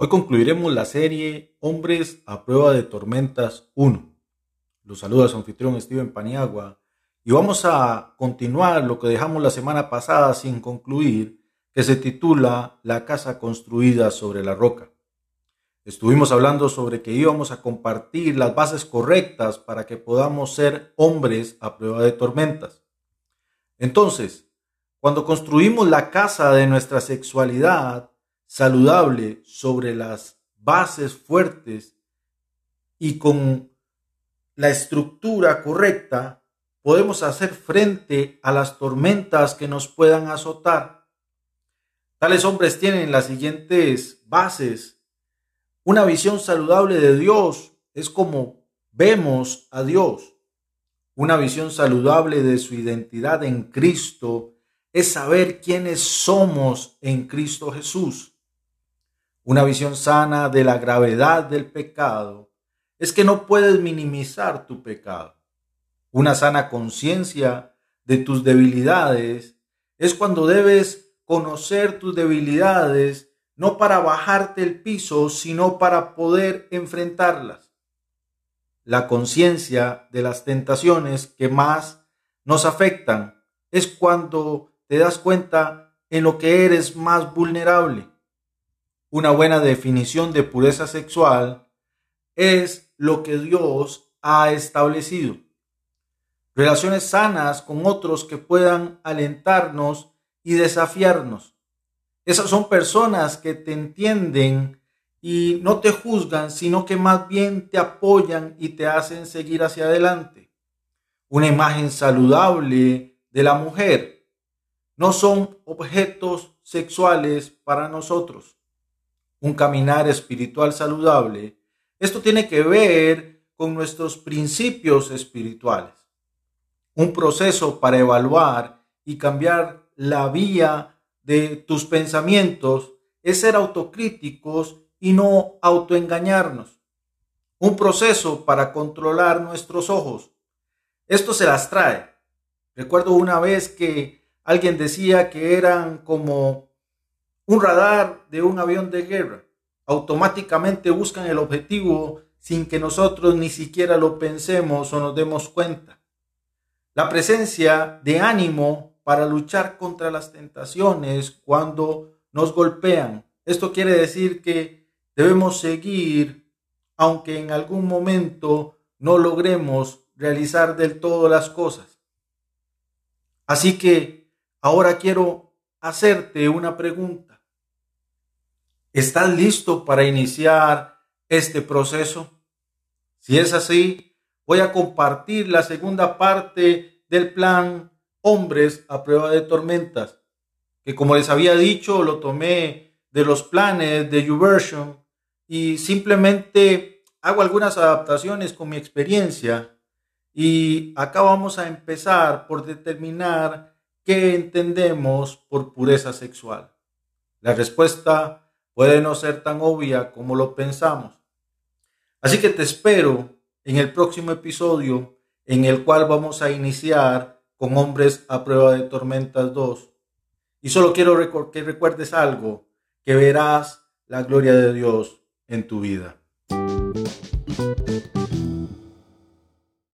Hoy concluiremos la serie Hombres a prueba de tormentas 1. Los saluda su anfitrión Steven Paniagua y vamos a continuar lo que dejamos la semana pasada sin concluir, que se titula La casa construida sobre la roca. Estuvimos hablando sobre que íbamos a compartir las bases correctas para que podamos ser hombres a prueba de tormentas. Entonces, cuando construimos la casa de nuestra sexualidad, saludable sobre las bases fuertes y con la estructura correcta, podemos hacer frente a las tormentas que nos puedan azotar. Tales hombres tienen las siguientes bases. Una visión saludable de Dios es como vemos a Dios. Una visión saludable de su identidad en Cristo es saber quiénes somos en Cristo Jesús. Una visión sana de la gravedad del pecado es que no puedes minimizar tu pecado. Una sana conciencia de tus debilidades es cuando debes conocer tus debilidades no para bajarte el piso, sino para poder enfrentarlas. La conciencia de las tentaciones que más nos afectan es cuando te das cuenta en lo que eres más vulnerable. Una buena definición de pureza sexual es lo que Dios ha establecido. Relaciones sanas con otros que puedan alentarnos y desafiarnos. Esas son personas que te entienden y no te juzgan, sino que más bien te apoyan y te hacen seguir hacia adelante. Una imagen saludable de la mujer no son objetos sexuales para nosotros un caminar espiritual saludable, esto tiene que ver con nuestros principios espirituales. Un proceso para evaluar y cambiar la vía de tus pensamientos es ser autocríticos y no autoengañarnos. Un proceso para controlar nuestros ojos. Esto se las trae. Recuerdo una vez que alguien decía que eran como un radar de un avión de guerra. Automáticamente buscan el objetivo sin que nosotros ni siquiera lo pensemos o nos demos cuenta. La presencia de ánimo para luchar contra las tentaciones cuando nos golpean. Esto quiere decir que debemos seguir aunque en algún momento no logremos realizar del todo las cosas. Así que ahora quiero hacerte una pregunta. ¿Estás listo para iniciar este proceso? Si es así, voy a compartir la segunda parte del plan Hombres a prueba de tormentas, que como les había dicho, lo tomé de los planes de YouVersion y simplemente hago algunas adaptaciones con mi experiencia. Y acá vamos a empezar por determinar qué entendemos por pureza sexual. La respuesta puede no ser tan obvia como lo pensamos. Así que te espero en el próximo episodio en el cual vamos a iniciar con Hombres a prueba de tormentas 2. Y solo quiero que recuerdes algo, que verás la gloria de Dios en tu vida.